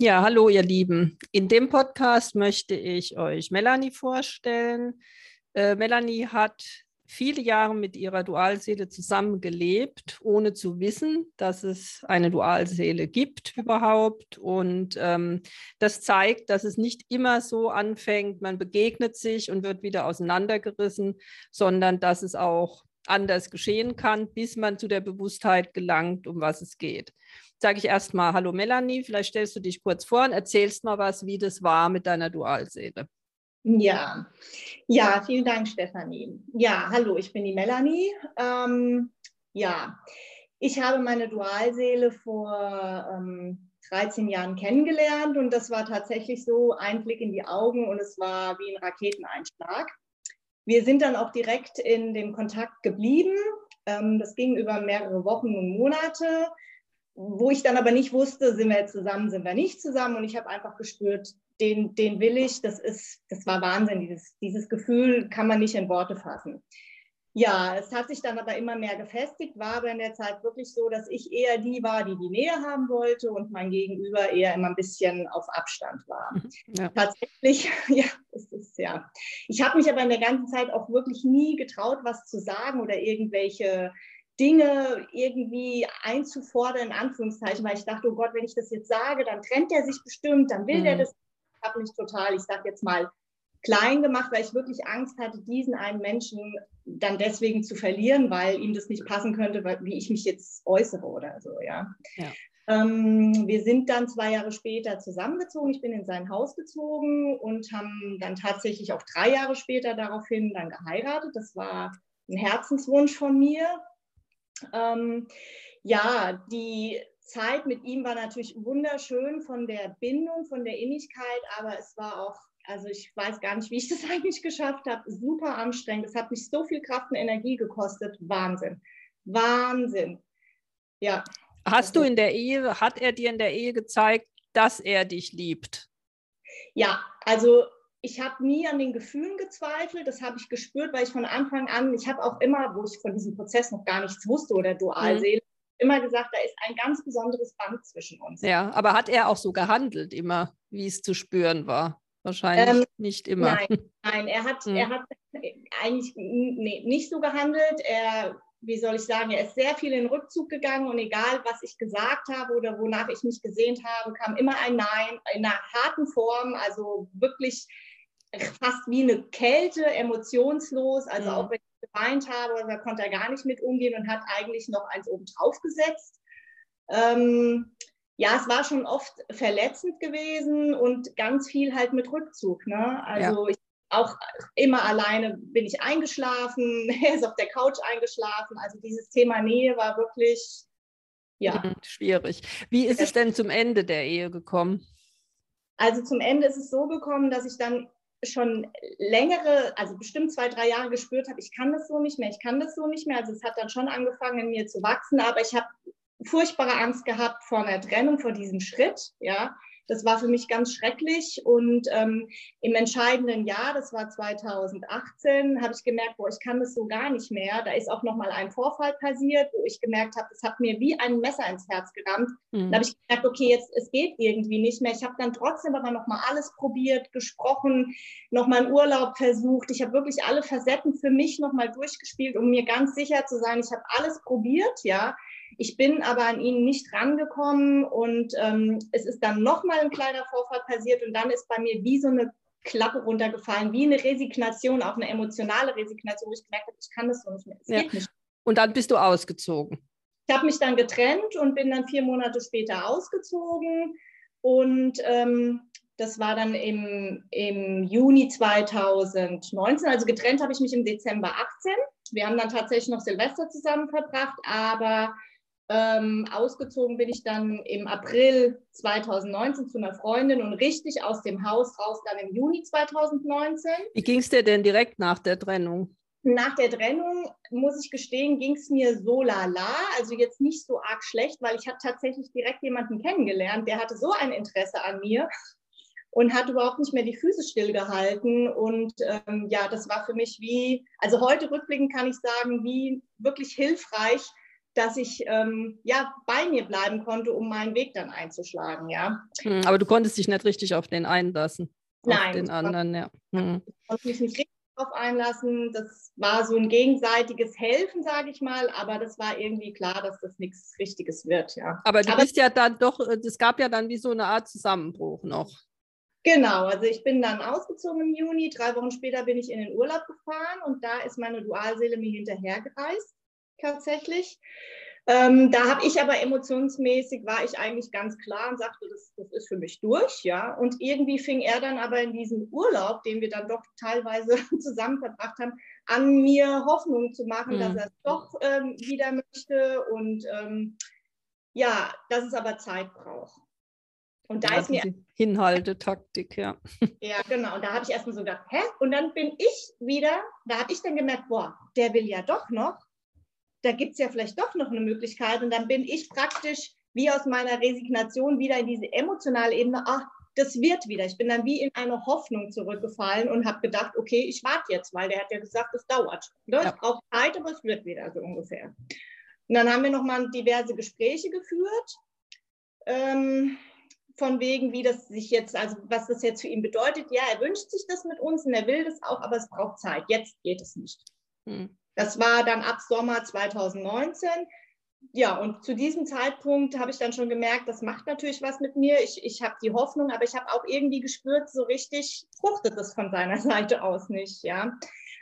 Ja, hallo ihr Lieben. In dem Podcast möchte ich euch Melanie vorstellen. Äh, Melanie hat viele Jahre mit ihrer Dualseele zusammengelebt, ohne zu wissen, dass es eine Dualseele gibt überhaupt. Und ähm, das zeigt, dass es nicht immer so anfängt, man begegnet sich und wird wieder auseinandergerissen, sondern dass es auch anders geschehen kann, bis man zu der Bewusstheit gelangt, um was es geht sage ich erstmal Hallo Melanie, vielleicht stellst du dich kurz vor und erzählst mal was, wie das war mit deiner Dualseele. Ja, ja, vielen Dank, Stefanie. Ja, hallo, ich bin die Melanie. Ähm, ja, ich habe meine Dualseele vor ähm, 13 Jahren kennengelernt und das war tatsächlich so ein Blick in die Augen und es war wie ein Raketeneinschlag. Wir sind dann auch direkt in dem Kontakt geblieben. Ähm, das ging über mehrere Wochen und Monate wo ich dann aber nicht wusste, sind wir jetzt zusammen, sind wir nicht zusammen. Und ich habe einfach gespürt, den, den will ich. Das ist, das war Wahnsinn. Dieses, dieses Gefühl kann man nicht in Worte fassen. Ja, es hat sich dann aber immer mehr gefestigt, war aber in der Zeit wirklich so, dass ich eher die war, die die Nähe haben wollte und mein Gegenüber eher immer ein bisschen auf Abstand war. Ja. Tatsächlich, ja, es ist ja. Ich habe mich aber in der ganzen Zeit auch wirklich nie getraut, was zu sagen oder irgendwelche Dinge irgendwie einzufordern, in Anführungszeichen, weil ich dachte, oh Gott, wenn ich das jetzt sage, dann trennt er sich bestimmt, dann will mhm. er das. Ich habe mich total, ich sage jetzt mal, klein gemacht, weil ich wirklich Angst hatte, diesen einen Menschen dann deswegen zu verlieren, weil ihm das nicht passen könnte, wie ich mich jetzt äußere oder so, ja. ja. Ähm, wir sind dann zwei Jahre später zusammengezogen. Ich bin in sein Haus gezogen und haben dann tatsächlich auch drei Jahre später daraufhin dann geheiratet. Das war ein Herzenswunsch von mir. Ähm, ja, die Zeit mit ihm war natürlich wunderschön von der Bindung, von der Innigkeit, aber es war auch, also ich weiß gar nicht, wie ich das eigentlich geschafft habe, super anstrengend. Es hat mich so viel Kraft und Energie gekostet. Wahnsinn. Wahnsinn. Ja. Hast du in der Ehe, hat er dir in der Ehe gezeigt, dass er dich liebt? Ja, also ich habe nie an den Gefühlen gezweifelt, das habe ich gespürt, weil ich von Anfang an, ich habe auch immer, wo ich von diesem Prozess noch gar nichts wusste oder Dualseele, mhm. immer gesagt, da ist ein ganz besonderes Band zwischen uns. Ja, aber hat er auch so gehandelt immer, wie es zu spüren war? Wahrscheinlich ähm, nicht immer. Nein, nein er, hat, mhm. er hat eigentlich nee, nicht so gehandelt. Er, wie soll ich sagen, er ist sehr viel in Rückzug gegangen und egal, was ich gesagt habe oder wonach ich mich gesehnt habe, kam immer ein Nein in einer harten Form, also wirklich fast wie eine Kälte, emotionslos. Also mhm. auch wenn ich geweint habe, da konnte er gar nicht mit umgehen und hat eigentlich noch eins oben drauf gesetzt. Ähm, ja, es war schon oft verletzend gewesen und ganz viel halt mit Rückzug. Ne? Also ja. ich, auch immer alleine bin ich eingeschlafen, er ist auf der Couch eingeschlafen. Also dieses Thema Nähe war wirklich, ja. Mhm, schwierig. Wie ist es denn zum Ende der Ehe gekommen? Also zum Ende ist es so gekommen, dass ich dann schon längere, also bestimmt zwei, drei Jahre gespürt habe, ich kann das so nicht mehr, ich kann das so nicht mehr. Also es hat dann schon angefangen in mir zu wachsen, aber ich habe furchtbare Angst gehabt vor einer Trennung, vor diesem Schritt, ja. Das war für mich ganz schrecklich. Und ähm, im entscheidenden Jahr, das war 2018, habe ich gemerkt, boah, ich kann das so gar nicht mehr. Da ist auch nochmal ein Vorfall passiert, wo ich gemerkt habe, das hat mir wie ein Messer ins Herz gerammt. Mhm. Da habe ich gemerkt, okay, jetzt es geht irgendwie nicht mehr. Ich habe dann trotzdem aber nochmal alles probiert, gesprochen, nochmal einen Urlaub versucht. Ich habe wirklich alle Facetten für mich nochmal durchgespielt, um mir ganz sicher zu sein, ich habe alles probiert, ja. Ich bin aber an ihn nicht rangekommen und ähm, es ist dann nochmal ein kleiner Vorfall passiert und dann ist bei mir wie so eine Klappe runtergefallen, wie eine Resignation, auch eine emotionale Resignation, wo ich gemerkt habe, ich kann das so nicht mehr. Es ja. geht nicht. Und dann bist du ausgezogen. Ich habe mich dann getrennt und bin dann vier Monate später ausgezogen und ähm, das war dann im, im Juni 2019. Also getrennt habe ich mich im Dezember 18. Wir haben dann tatsächlich noch Silvester zusammen verbracht, aber ähm, ausgezogen bin ich dann im April 2019 zu einer Freundin und richtig aus dem Haus raus dann im Juni 2019. Wie ging es dir denn direkt nach der Trennung? Nach der Trennung, muss ich gestehen, ging es mir so lala, also jetzt nicht so arg schlecht, weil ich habe tatsächlich direkt jemanden kennengelernt, der hatte so ein Interesse an mir und hat überhaupt nicht mehr die Füße stillgehalten. Und ähm, ja, das war für mich wie, also heute rückblickend kann ich sagen, wie wirklich hilfreich, dass ich ähm, ja bei mir bleiben konnte, um meinen Weg dann einzuschlagen, ja. Hm, aber du konntest dich nicht richtig auf den einlassen. Nein. Auf den anderen, ja. Hm. Ich konnte mich nicht richtig darauf einlassen. Das war so ein gegenseitiges Helfen, sage ich mal, aber das war irgendwie klar, dass das nichts Richtiges wird, ja. Aber du aber, bist ja dann doch, es gab ja dann wie so eine Art Zusammenbruch noch. Genau, also ich bin dann ausgezogen im Juni. Drei Wochen später bin ich in den Urlaub gefahren und da ist meine Dualseele mir hinterhergereist, tatsächlich. Ähm, da habe ich aber emotionsmäßig, war ich eigentlich ganz klar und sagte, das, das, ist für mich durch, ja. Und irgendwie fing er dann aber in diesem Urlaub, den wir dann doch teilweise zusammen verbracht haben, an mir Hoffnung zu machen, mhm. dass er es doch ähm, wieder möchte und ähm, ja, dass es aber Zeit braucht. Und da ja, ist mir. Hinhaltetaktik, ja. Ja, genau. Und da habe ich erstmal so gedacht, hä? Und dann bin ich wieder, da habe ich dann gemerkt, boah, der will ja doch noch da gibt es ja vielleicht doch noch eine Möglichkeit. Und dann bin ich praktisch wie aus meiner Resignation wieder in diese emotionale Ebene, ach, das wird wieder. Ich bin dann wie in eine Hoffnung zurückgefallen und habe gedacht, okay, ich warte jetzt, weil der hat ja gesagt, es dauert. Ne? Ja. Es braucht Zeit, aber es wird wieder so ungefähr. Und dann haben wir nochmal diverse Gespräche geführt, ähm, von wegen, wie das sich jetzt, also was das jetzt für ihn bedeutet. Ja, er wünscht sich das mit uns und er will das auch, aber es braucht Zeit. Jetzt geht es nicht. Hm. Das war dann ab Sommer 2019. Ja, und zu diesem Zeitpunkt habe ich dann schon gemerkt, das macht natürlich was mit mir. Ich, ich habe die Hoffnung, aber ich habe auch irgendwie gespürt, so richtig fruchtet es von seiner Seite aus nicht, ja.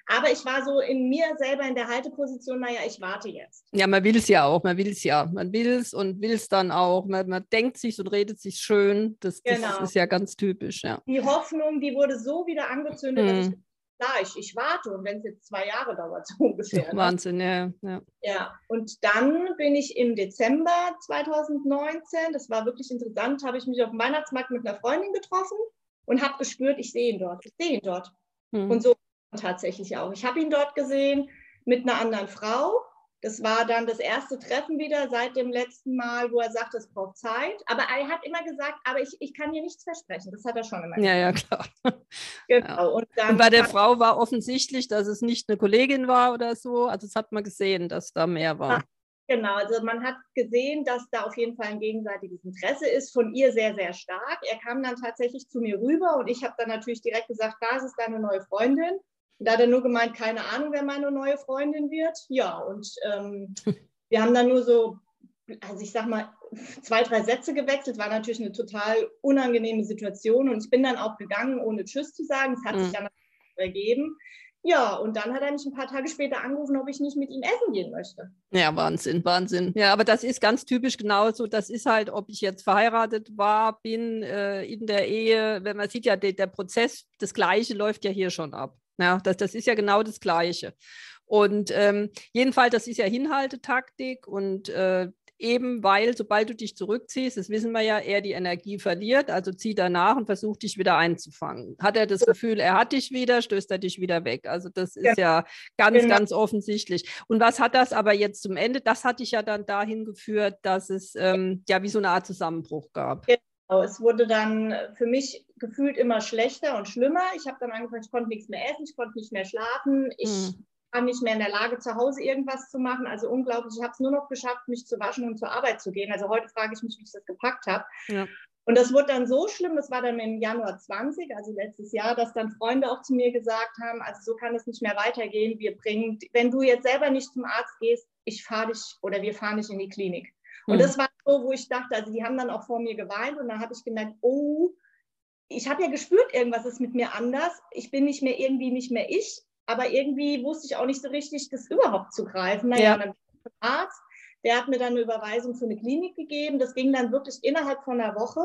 Aber ich war so in mir selber in der Halteposition, naja, ich warte jetzt. Ja, man will es ja auch, man will es ja. Man will es und will es dann auch. Man, man denkt sich und redet sich schön. Das, genau. das ist ja ganz typisch, ja. Die Hoffnung, die wurde so wieder angezündet, mhm. dass ich klar, ich, ich warte und wenn es jetzt zwei Jahre dauert, so ungefähr. Ne? Wahnsinn, ja, ja. Ja, und dann bin ich im Dezember 2019, das war wirklich interessant, habe ich mich auf dem Weihnachtsmarkt mit einer Freundin getroffen und habe gespürt, ich sehe ihn dort, ich sehe ihn dort. Hm. Und so tatsächlich auch. Ich habe ihn dort gesehen mit einer anderen Frau das war dann das erste Treffen wieder seit dem letzten Mal, wo er sagt, es braucht Zeit. Aber er hat immer gesagt, aber ich, ich kann dir nichts versprechen. Das hat er schon immer gesagt. Ja, ja, klar. Genau. Ja. Und, und, bei der Frau war offensichtlich, dass es nicht eine Kollegin war oder so. Also das hat man gesehen, dass da mehr war. Genau, also man hat gesehen, dass da auf jeden Fall ein gegenseitiges Interesse ist, von ihr sehr, sehr stark. Er kam dann tatsächlich zu mir rüber und ich habe dann natürlich direkt gesagt, da ist es deine neue Freundin. Da hat er nur gemeint, keine Ahnung, wer meine neue Freundin wird. Ja, und ähm, wir haben dann nur so, also ich sag mal, zwei, drei Sätze gewechselt. War natürlich eine total unangenehme Situation. Und ich bin dann auch gegangen, ohne Tschüss zu sagen. Es hat mhm. sich dann ergeben. Ja, und dann hat er mich ein paar Tage später angerufen, ob ich nicht mit ihm essen gehen möchte. Ja, Wahnsinn, Wahnsinn. Ja, aber das ist ganz typisch genauso. Das ist halt, ob ich jetzt verheiratet war, bin, äh, in der Ehe, wenn man sieht ja, der, der Prozess, das Gleiche läuft ja hier schon ab. Ja, das, das ist ja genau das Gleiche. Und ähm, jedenfalls, das ist ja Hinhaltetaktik und äh, eben weil, sobald du dich zurückziehst, das wissen wir ja, er die Energie verliert, also zieht er nach und versucht dich wieder einzufangen. Hat er das Gefühl, er hat dich wieder, stößt er dich wieder weg. Also das ist ja, ja ganz, genau. ganz offensichtlich. Und was hat das aber jetzt zum Ende? Das hat dich ja dann dahin geführt, dass es ähm, ja wie so eine Art Zusammenbruch gab. Genau, es wurde dann für mich gefühlt immer schlechter und schlimmer. Ich habe dann angefangen, ich konnte nichts mehr essen, ich konnte nicht mehr schlafen, ich mhm. war nicht mehr in der Lage, zu Hause irgendwas zu machen. Also unglaublich, ich habe es nur noch geschafft, mich zu waschen und zur Arbeit zu gehen. Also heute frage ich mich, wie ich das gepackt habe. Ja. Und das wurde dann so schlimm, das war dann im Januar 20, also letztes Jahr, dass dann Freunde auch zu mir gesagt haben, also so kann es nicht mehr weitergehen. Wir bringen, wenn du jetzt selber nicht zum Arzt gehst, ich fahre dich oder wir fahren dich in die Klinik. Und mhm. das war so, wo ich dachte, also die haben dann auch vor mir geweint und dann habe ich gemerkt, oh, ich habe ja gespürt, irgendwas ist mit mir anders. Ich bin nicht mehr irgendwie nicht mehr ich, aber irgendwie wusste ich auch nicht so richtig, das überhaupt zu greifen. Naja, ja. dann bin Arzt, der hat mir dann eine Überweisung für eine Klinik gegeben. Das ging dann wirklich innerhalb von einer Woche.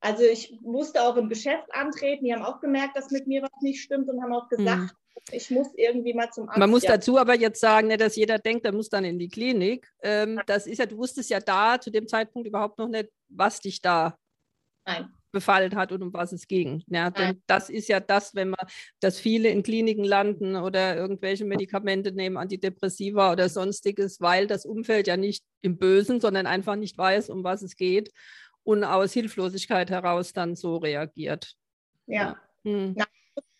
Also ich musste auch im Geschäft antreten. Die haben auch gemerkt, dass mit mir was nicht stimmt und haben auch gesagt, hm. ich muss irgendwie mal zum Arzt. Man muss ja. dazu aber jetzt sagen, nicht, dass jeder denkt, er muss dann in die Klinik. Ähm, das ist ja, du wusstest ja da zu dem Zeitpunkt überhaupt noch nicht, was dich da Nein befallen hat und um was es ging. Ja, denn das ist ja das, wenn man, dass viele in Kliniken landen oder irgendwelche Medikamente nehmen, Antidepressiva oder sonstiges, weil das Umfeld ja nicht im Bösen, sondern einfach nicht weiß, um was es geht und aus Hilflosigkeit heraus dann so reagiert. Ja. ja. Hm. Na,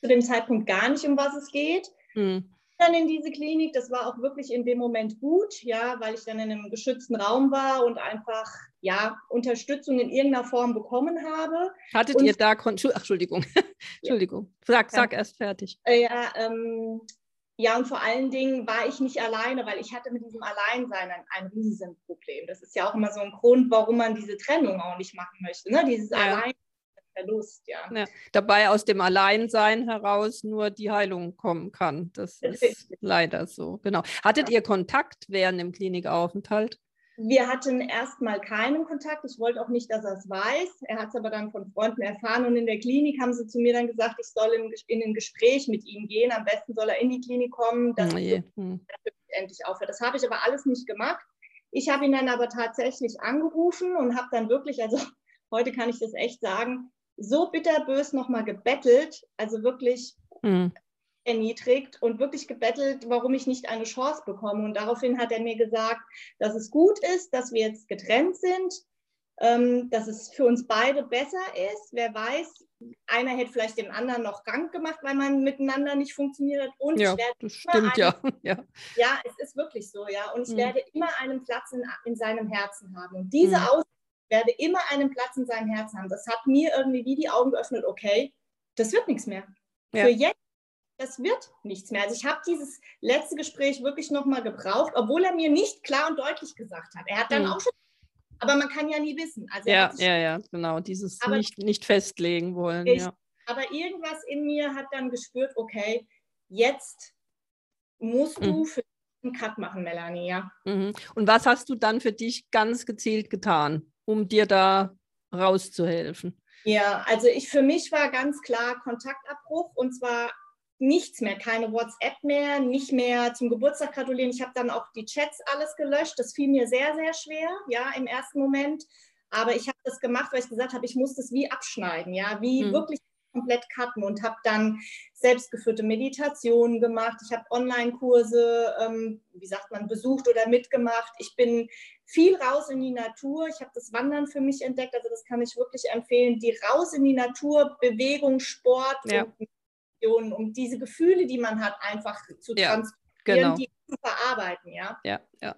zu dem Zeitpunkt gar nicht, um was es geht. Hm dann in diese Klinik. Das war auch wirklich in dem Moment gut, ja, weil ich dann in einem geschützten Raum war und einfach ja Unterstützung in irgendeiner Form bekommen habe. Hattet und, ihr da Ach, Entschuldigung, Entschuldigung, sag, sag erst fertig. Äh, ja, ähm, ja, und vor allen Dingen war ich nicht alleine, weil ich hatte mit diesem Alleinsein ein, ein Riesenproblem. Das ist ja auch immer so ein Grund, warum man diese Trennung auch nicht machen möchte. Ne? Dieses ja. Allein Verlust, ja. ja. Dabei aus dem Alleinsein heraus nur die Heilung kommen kann. Das ist leider so, genau. Hattet ja. ihr Kontakt während dem Klinikaufenthalt? Wir hatten erstmal keinen Kontakt. Ich wollte auch nicht, dass er es weiß. Er hat es aber dann von Freunden erfahren. Und in der Klinik haben sie zu mir dann gesagt, ich soll in, in ein Gespräch mit ihm gehen. Am besten soll er in die Klinik kommen, dass oh es hm. endlich aufhört. Das habe ich aber alles nicht gemacht. Ich habe ihn dann aber tatsächlich angerufen und habe dann wirklich, also heute kann ich das echt sagen, so bitterbös nochmal gebettelt, also wirklich mhm. erniedrigt und wirklich gebettelt, warum ich nicht eine Chance bekomme. Und daraufhin hat er mir gesagt, dass es gut ist, dass wir jetzt getrennt sind, ähm, dass es für uns beide besser ist. Wer weiß, einer hätte vielleicht den anderen noch krank gemacht, weil man miteinander nicht funktioniert hat. Und ja, das stimmt, ja. ja. Ja, es ist wirklich so, ja. Und ich mhm. werde immer einen Platz in, in seinem Herzen haben. Und diese mhm. Werde immer einen Platz in seinem Herzen haben. Das hat mir irgendwie wie die Augen geöffnet, okay, das wird nichts mehr. Ja. Für jetzt, das wird nichts mehr. Also ich habe dieses letzte Gespräch wirklich nochmal gebraucht, obwohl er mir nicht klar und deutlich gesagt hat. Er hat dann mhm. auch schon, aber man kann ja nie wissen. Also ja, ja, ja, genau, dieses aber, nicht, nicht festlegen wollen. Ich, ja. Aber irgendwas in mir hat dann gespürt, okay, jetzt musst du mhm. für einen Cut machen, Melanie, ja. Mhm. Und was hast du dann für dich ganz gezielt getan? Um dir da rauszuhelfen? Ja, also ich für mich war ganz klar Kontaktabbruch und zwar nichts mehr, keine WhatsApp mehr, nicht mehr zum Geburtstag gratulieren. Ich habe dann auch die Chats alles gelöscht. Das fiel mir sehr, sehr schwer, ja, im ersten Moment. Aber ich habe das gemacht, weil ich gesagt habe, ich muss das wie abschneiden, ja, wie hm. wirklich komplett cutten und habe dann selbstgeführte Meditationen gemacht. Ich habe Online-Kurse, ähm, wie sagt man, besucht oder mitgemacht. Ich bin viel raus in die Natur. Ich habe das Wandern für mich entdeckt, also das kann ich wirklich empfehlen. Die raus in die Natur, Bewegung, Sport, ja. und, um diese Gefühle, die man hat, einfach zu ja, transportieren, genau. die zu verarbeiten. Ja, ja, ja.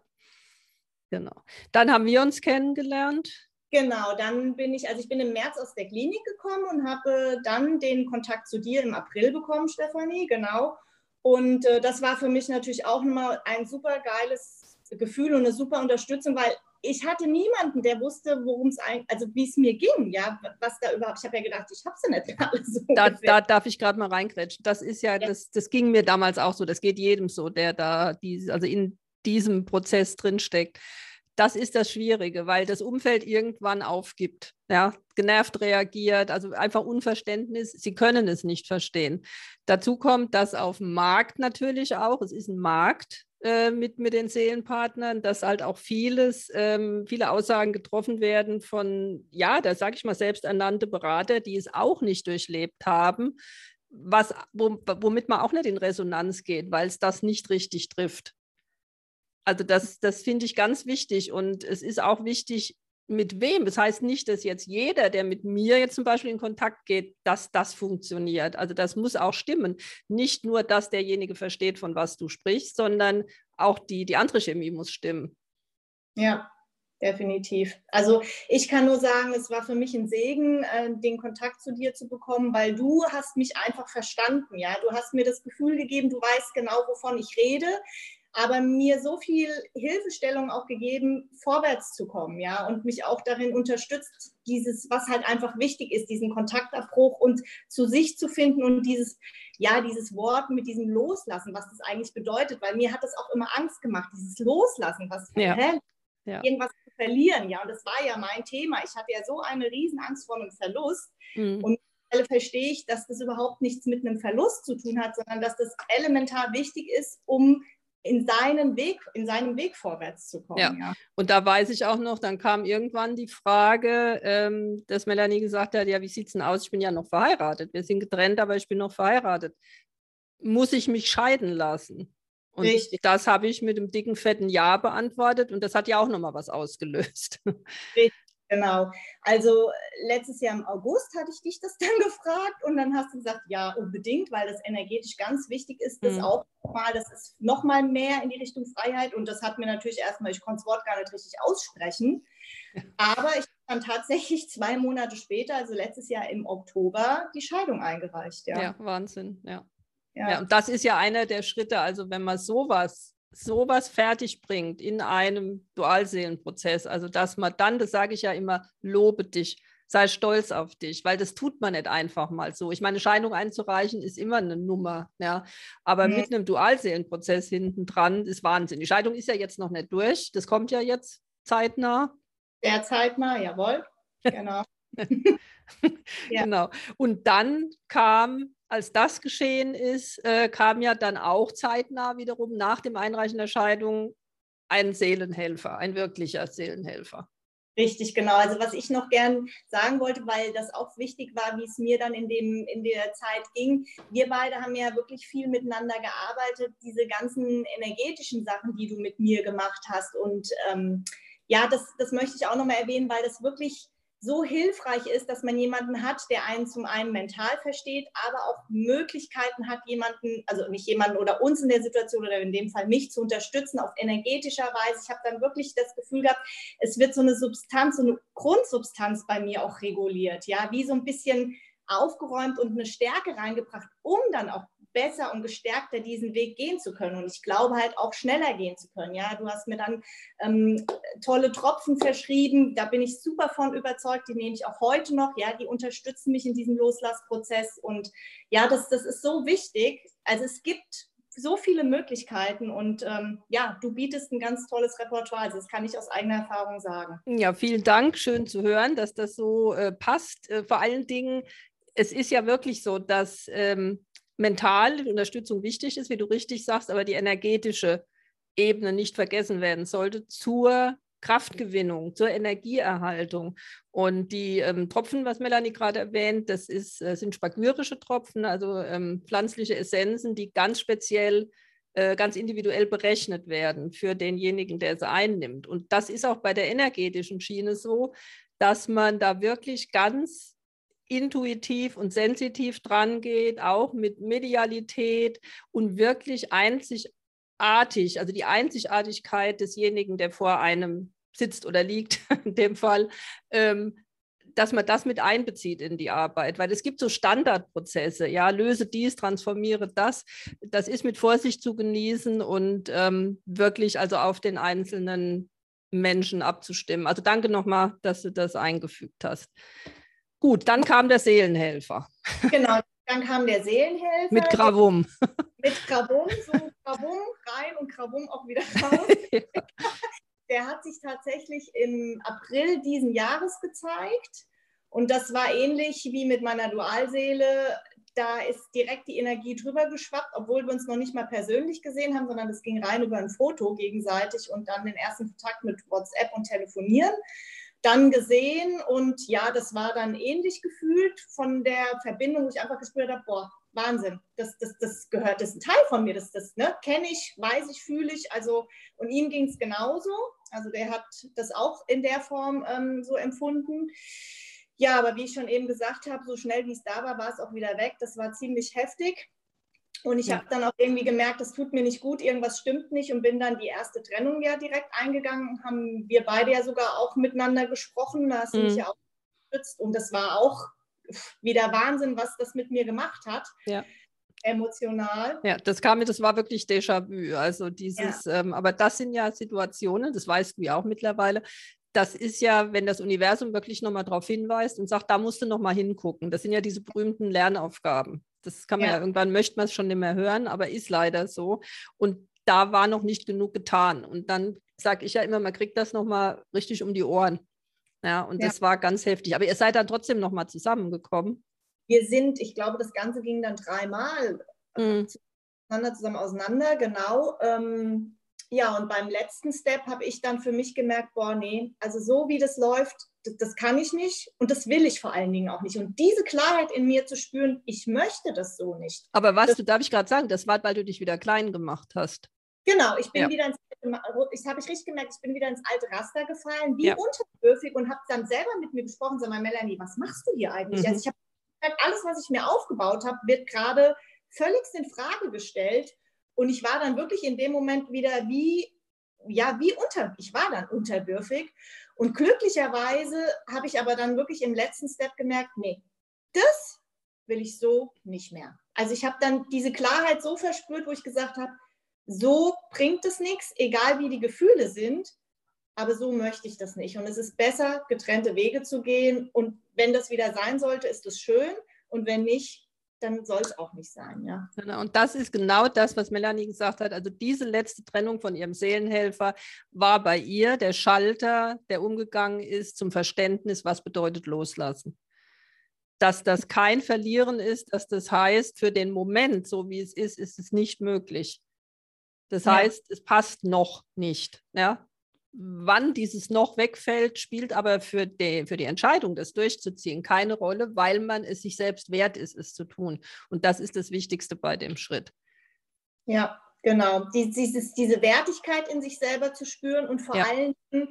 Genau. Dann haben wir uns kennengelernt. Genau, dann bin ich, also ich bin im März aus der Klinik gekommen und habe dann den Kontakt zu dir im April bekommen, Stefanie, genau. Und äh, das war für mich natürlich auch nochmal ein super geiles Gefühl und eine super Unterstützung, weil ich hatte niemanden, der wusste, worum es eigentlich, also wie es mir ging, ja, was da überhaupt, ich habe ja gedacht, ich habe es ja nicht so. Da, da, darf ich gerade mal reingrätschen. Das ist ja, ja, Das, das ging mir damals auch so, das geht jedem so, der da, die, also in diesem Prozess drinsteckt das ist das Schwierige, weil das Umfeld irgendwann aufgibt, ja, genervt reagiert, also einfach Unverständnis, sie können es nicht verstehen. Dazu kommt, dass auf dem Markt natürlich auch, es ist ein Markt äh, mit, mit den Seelenpartnern, dass halt auch vieles, ähm, viele Aussagen getroffen werden von, ja, da sage ich mal, selbsternannte Berater, die es auch nicht durchlebt haben, was, womit man auch nicht in Resonanz geht, weil es das nicht richtig trifft. Also das, das finde ich ganz wichtig und es ist auch wichtig, mit wem. Das heißt nicht, dass jetzt jeder, der mit mir jetzt zum Beispiel in Kontakt geht, dass das funktioniert. Also das muss auch stimmen. Nicht nur, dass derjenige versteht, von was du sprichst, sondern auch die, die andere Chemie muss stimmen. Ja, definitiv. Also ich kann nur sagen, es war für mich ein Segen, äh, den Kontakt zu dir zu bekommen, weil du hast mich einfach verstanden. Ja, du hast mir das Gefühl gegeben, du weißt genau, wovon ich rede aber mir so viel Hilfestellung auch gegeben, vorwärts zu kommen, ja, und mich auch darin unterstützt, dieses, was halt einfach wichtig ist, diesen Kontaktabbruch und zu sich zu finden und dieses, ja, dieses Wort mit diesem Loslassen, was das eigentlich bedeutet, weil mir hat das auch immer Angst gemacht, dieses Loslassen, was, ja. Hä? Ja. irgendwas zu verlieren, ja, und das war ja mein Thema. Ich hatte ja so eine Riesenangst vor einem Verlust mhm. und verstehe ich, dass das überhaupt nichts mit einem Verlust zu tun hat, sondern dass das elementar wichtig ist, um in seinen Weg, in seinem Weg vorwärts zu kommen. Ja. ja. Und da weiß ich auch noch, dann kam irgendwann die Frage, ähm, dass Melanie gesagt hat, ja, wie sieht es denn aus? Ich bin ja noch verheiratet. Wir sind getrennt, aber ich bin noch verheiratet. Muss ich mich scheiden lassen? Und Richtig. das habe ich mit dem dicken, fetten Ja beantwortet und das hat ja auch nochmal was ausgelöst. Richtig. Genau. Also letztes Jahr im August hatte ich dich das dann gefragt und dann hast du gesagt, ja, unbedingt, weil das energetisch ganz wichtig ist, das mhm. auch mal, das ist nochmal mehr in die Richtung Freiheit und das hat mir natürlich erstmal, ich konnte das Wort gar nicht richtig aussprechen, aber ich habe dann tatsächlich zwei Monate später, also letztes Jahr im Oktober, die Scheidung eingereicht. Ja, ja Wahnsinn, ja. ja. Ja, und das ist ja einer der Schritte, also wenn man sowas sowas fertig bringt in einem Dualseelenprozess, also dass man dann, das sage ich ja immer, lobe dich, sei stolz auf dich, weil das tut man nicht einfach mal so. Ich meine, Scheidung einzureichen ist immer eine Nummer, ja, aber mhm. mit einem Dualseelenprozess hinten dran ist Wahnsinn. Die Scheidung ist ja jetzt noch nicht durch, das kommt ja jetzt zeitnah. Sehr zeitnah, jawohl, genau. ja. Genau. Und dann kam als das geschehen ist, äh, kam ja dann auch zeitnah wiederum nach dem Einreichen der Scheidung ein Seelenhelfer, ein wirklicher Seelenhelfer. Richtig, genau. Also was ich noch gern sagen wollte, weil das auch wichtig war, wie es mir dann in, dem, in der Zeit ging. Wir beide haben ja wirklich viel miteinander gearbeitet, diese ganzen energetischen Sachen, die du mit mir gemacht hast. Und ähm, ja, das, das möchte ich auch nochmal erwähnen, weil das wirklich so hilfreich ist, dass man jemanden hat, der einen zum einen mental versteht, aber auch Möglichkeiten hat, jemanden, also nicht jemanden oder uns in der Situation oder in dem Fall mich zu unterstützen auf energetischer Weise. Ich habe dann wirklich das Gefühl gehabt, es wird so eine Substanz, so eine Grundsubstanz bei mir auch reguliert, ja, wie so ein bisschen aufgeräumt und eine Stärke reingebracht, um dann auch besser und gestärkter diesen Weg gehen zu können. Und ich glaube halt auch schneller gehen zu können. Ja, du hast mir dann ähm, tolle Tropfen verschrieben. Da bin ich super von überzeugt. Die nehme ich auch heute noch. Ja, die unterstützen mich in diesem Loslassprozess. Und ja, das, das ist so wichtig. Also es gibt so viele Möglichkeiten und ähm, ja, du bietest ein ganz tolles Repertoire. Also das kann ich aus eigener Erfahrung sagen. Ja, vielen Dank. Schön zu hören, dass das so äh, passt. Äh, vor allen Dingen, es ist ja wirklich so, dass ähm, mental Unterstützung wichtig ist, wie du richtig sagst, aber die energetische Ebene nicht vergessen werden sollte zur Kraftgewinnung, zur Energieerhaltung. Und die ähm, Tropfen, was Melanie gerade erwähnt, das ist, äh, sind spagyrische Tropfen, also ähm, pflanzliche Essenzen, die ganz speziell, äh, ganz individuell berechnet werden für denjenigen, der sie einnimmt. Und das ist auch bei der energetischen Schiene so, dass man da wirklich ganz intuitiv und sensitiv dran geht, auch mit Medialität und wirklich einzigartig, also die Einzigartigkeit desjenigen, der vor einem sitzt oder liegt, in dem Fall, ähm, dass man das mit einbezieht in die Arbeit, weil es gibt so Standardprozesse, ja, löse dies, transformiere das. Das ist mit Vorsicht zu genießen und ähm, wirklich also auf den einzelnen Menschen abzustimmen. Also danke nochmal, dass du das eingefügt hast. Gut, dann kam der Seelenhelfer. Genau, dann kam der Seelenhelfer. Mit Gravum. Mit Gravum, so Gravum rein und Gravum auch wieder raus. ja. Der hat sich tatsächlich im April diesen Jahres gezeigt. Und das war ähnlich wie mit meiner Dualseele. Da ist direkt die Energie drüber geschwappt, obwohl wir uns noch nicht mal persönlich gesehen haben, sondern es ging rein über ein Foto gegenseitig und dann den ersten Kontakt mit WhatsApp und Telefonieren dann gesehen und ja, das war dann ähnlich gefühlt von der Verbindung, wo ich einfach gespürt habe, boah, Wahnsinn, das, das, das gehört, das ist ein Teil von mir, das, das ne, kenne ich, weiß ich, fühle ich, also und ihm ging es genauso, also der hat das auch in der Form ähm, so empfunden. Ja, aber wie ich schon eben gesagt habe, so schnell wie es da war, war es auch wieder weg. Das war ziemlich heftig. Und ich ja. habe dann auch irgendwie gemerkt, das tut mir nicht gut, irgendwas stimmt nicht und bin dann die erste Trennung ja direkt eingegangen. Haben wir beide ja sogar auch miteinander gesprochen, da hast du mhm. mich ja auch unterstützt und das war auch wieder Wahnsinn, was das mit mir gemacht hat. Ja. Emotional. Ja, das kam mir, das war wirklich Déjà-vu. Also dieses, ja. ähm, aber das sind ja Situationen, das weißt du ja auch mittlerweile, das ist ja, wenn das Universum wirklich nochmal darauf hinweist und sagt, da musst du nochmal hingucken. Das sind ja diese berühmten Lernaufgaben. Das kann man ja, ja irgendwann, möchte man es schon nicht mehr hören, aber ist leider so. Und da war noch nicht genug getan. Und dann sage ich ja immer, man kriegt das nochmal richtig um die Ohren. Ja, und ja. das war ganz heftig. Aber ihr seid dann trotzdem nochmal zusammengekommen. Wir sind, ich glaube, das Ganze ging dann dreimal mhm. zusammen auseinander, genau. Ähm, ja, und beim letzten Step habe ich dann für mich gemerkt, boah, nee, also so wie das läuft, das, kann ich nicht und das will ich vor allen Dingen auch nicht. Und diese Klarheit in mir zu spüren, ich möchte das so nicht. Aber was, das, du, darf ich gerade sagen, das war, weil du dich wieder klein gemacht hast. Genau, ich bin Ja. wieder ins ich habe ich richtig gemerkt, ich bin wieder ins alte Raster gefallen, wie Ja. unterwürfig und habe dann selber mit mir gesprochen, sag mal, Melanie, was machst du hier eigentlich? Mhm. Also ich habe alles, was ich mir aufgebaut habe, wird gerade völligst in Frage gestellt. Und ich war dann wirklich in dem Moment wieder wie, ja, wie unter, ich war dann unterwürfig. Und glücklicherweise habe ich aber dann wirklich im letzten Step gemerkt, nee, das will ich so nicht mehr. Also ich habe dann diese Klarheit so verspürt, wo ich gesagt habe, so bringt es nichts, egal wie die Gefühle sind, aber so möchte ich das nicht. Und es ist besser, getrennte Wege zu gehen. Und wenn das wieder sein sollte, ist es schön. Und wenn nicht, dann soll es auch nicht sein. Ja. Genau, Und das ist genau das, was Melanie gesagt hat. Also diese letzte Trennung von ihrem Seelenhelfer war bei ihr der Schalter, der umgegangen ist zum Verständnis, was bedeutet loslassen. Dass das kein Verlieren ist, dass das heißt, für den Moment, so wie es ist, ist es nicht möglich. Das Ja. heißt, es passt noch nicht. Ja? Wann dieses noch wegfällt, spielt aber für die, für die Entscheidung, das durchzuziehen, keine Rolle, weil man es sich selbst wert ist, es zu tun. Und das ist das Wichtigste bei dem Schritt. Ja, genau. Die, dieses, diese Wertigkeit in sich selber zu spüren und vor Ja. allen Dingen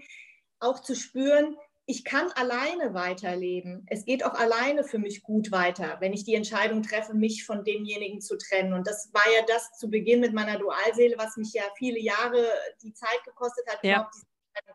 auch zu spüren, ich kann alleine weiterleben. Es geht auch alleine für mich gut weiter, wenn ich die Entscheidung treffe, mich von demjenigen zu trennen. Und das war ja das zu Beginn mit meiner Dualseele, was mich ja viele Jahre die Zeit gekostet hat, Ja. überhaupt diese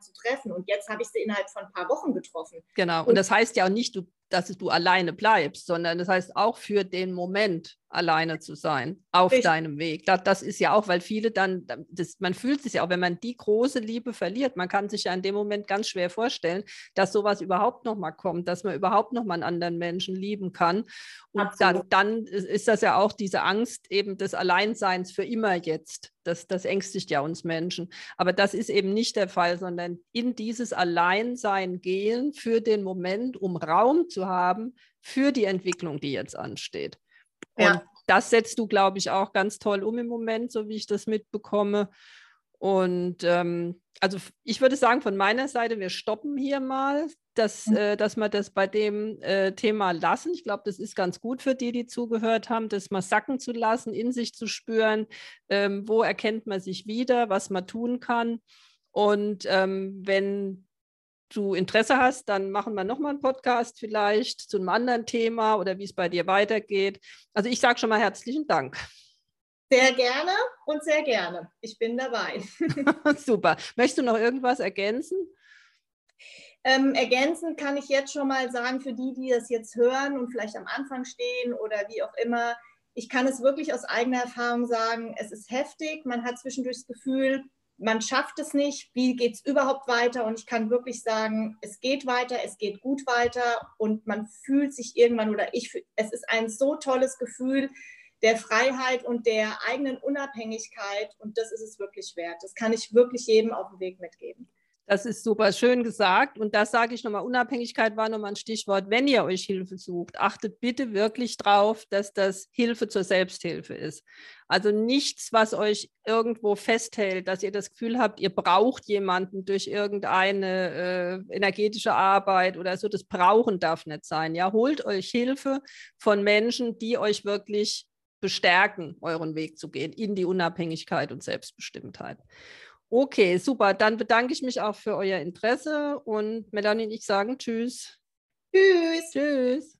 zu treffen. Und jetzt habe ich sie innerhalb von ein paar Wochen getroffen. Genau. Und Und- das heißt ja auch nicht, dass du alleine bleibst, sondern das heißt auch für den Moment alleine zu sein auf Richtig. deinem Weg. Das, das ist ja auch, weil viele dann, das, man fühlt sich ja auch, wenn man die große Liebe verliert, man kann sich ja in dem Moment ganz schwer vorstellen, dass sowas überhaupt noch mal kommt, dass man überhaupt noch mal einen anderen Menschen lieben kann. Und dann, dann ist ist das ja auch diese Angst eben des Alleinseins für immer jetzt. Das, das ängstigt ja uns Menschen. Aber das ist eben nicht der Fall, sondern in dieses Alleinsein gehen für den Moment, um Raum zu haben für die Entwicklung, die jetzt ansteht. Und Ja. das setzt du, glaube ich, auch ganz toll um im Moment, so wie ich das mitbekomme. Und ähm, also ich würde sagen, von meiner Seite, wir stoppen hier mal, dass, Mhm. äh, dass wir das bei dem äh, Thema lassen. Ich glaube, das ist ganz gut für die, die zugehört haben, das mal sacken zu lassen, in sich zu spüren, ähm, wo erkennt man sich wieder, was man tun kann. Und ähm, wenn du Interesse hast, dann machen wir nochmal einen Podcast vielleicht zu einem anderen Thema oder wie es bei dir weitergeht. Also ich sage schon mal herzlichen Dank. Sehr gerne und sehr gerne. Ich bin dabei. Super. Möchtest du noch irgendwas ergänzen? Ähm, ergänzend kann ich jetzt schon mal sagen, für die, die das jetzt hören und vielleicht am Anfang stehen oder wie auch immer, ich kann es wirklich aus eigener Erfahrung sagen, es ist heftig, man hat zwischendurch das Gefühl, man schafft es nicht, wie geht es überhaupt weiter? Und ich kann wirklich sagen, es geht weiter, es geht gut weiter und man fühlt sich irgendwann oder ich, es ist ein so tolles Gefühl der Freiheit und der eigenen Unabhängigkeit und das ist es wirklich wert. Das kann ich wirklich jedem auf dem Weg mitgeben. Das ist super schön gesagt. Und das sage ich nochmal, Unabhängigkeit war nochmal ein Stichwort. Wenn ihr euch Hilfe sucht, achtet bitte wirklich drauf, dass das Hilfe zur Selbsthilfe ist. Also nichts, was euch irgendwo festhält, dass ihr das Gefühl habt, ihr braucht jemanden durch irgendeine äh, energetische Arbeit oder so. Das Brauchen darf nicht sein. Ja, holt euch Hilfe von Menschen, die euch wirklich bestärken, euren Weg zu gehen in die Unabhängigkeit und Selbstbestimmtheit. Okay, super. Dann bedanke ich mich auch für euer Interesse und Melanie und ich sagen Tschüss. Tschüss. Tschüss.